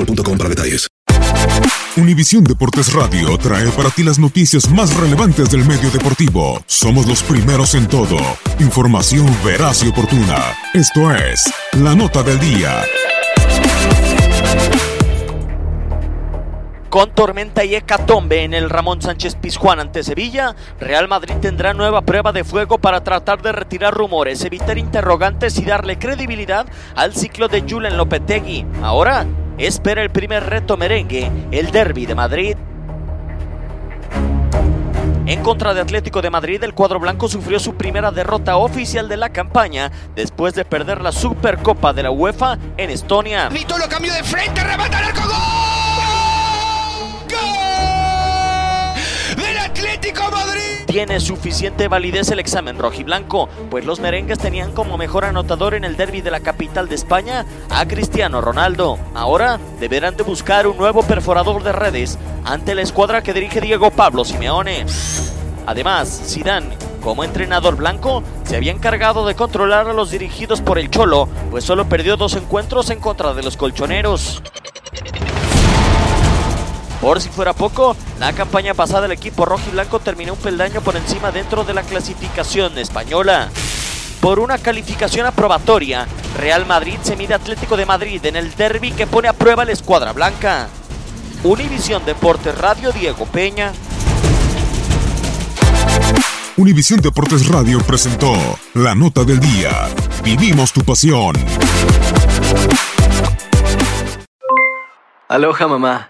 boostmobile.com para detalles. Univisión Deportes Radio trae para ti las noticias más relevantes del medio deportivo. Somos los primeros en todo. Información veraz y oportuna. Esto es La Nota del Día. Con tormenta y hecatombe en el Ramón Sánchez Pizjuán ante Sevilla, Real Madrid tendrá nueva prueba de fuego para tratar de retirar rumores, evitar interrogantes y darle credibilidad al ciclo de Julen Lopetegui. Ahora espera el primer reto merengue, el derby de Madrid. En contra de Atlético de Madrid, el cuadro blanco sufrió su primera derrota oficial de la campaña después de perder la Supercopa de la UEFA en Estonia. Tiene suficiente validez el examen rojiblanco, pues los merengues tenían como mejor anotador en el derby de la capital de España a Cristiano Ronaldo. Ahora deberán de buscar un nuevo perforador de redes ante la escuadra que dirige Diego Pablo Simeone. Además, Zidane, como entrenador blanco, se había encargado de controlar a los dirigidos por el Cholo, pues solo perdió dos encuentros en contra de los colchoneros. Por si fuera poco, la campaña pasada del equipo rojo y blanco terminó un peldaño por encima dentro de la clasificación española. Por una calificación aprobatoria, Real Madrid se mide a Atlético de Madrid en el derby que pone a prueba la escuadra blanca. Univisión Deportes Radio Diego Peña. Univisión Deportes Radio presentó La Nota del Día. Vivimos tu pasión. Aloha mamá,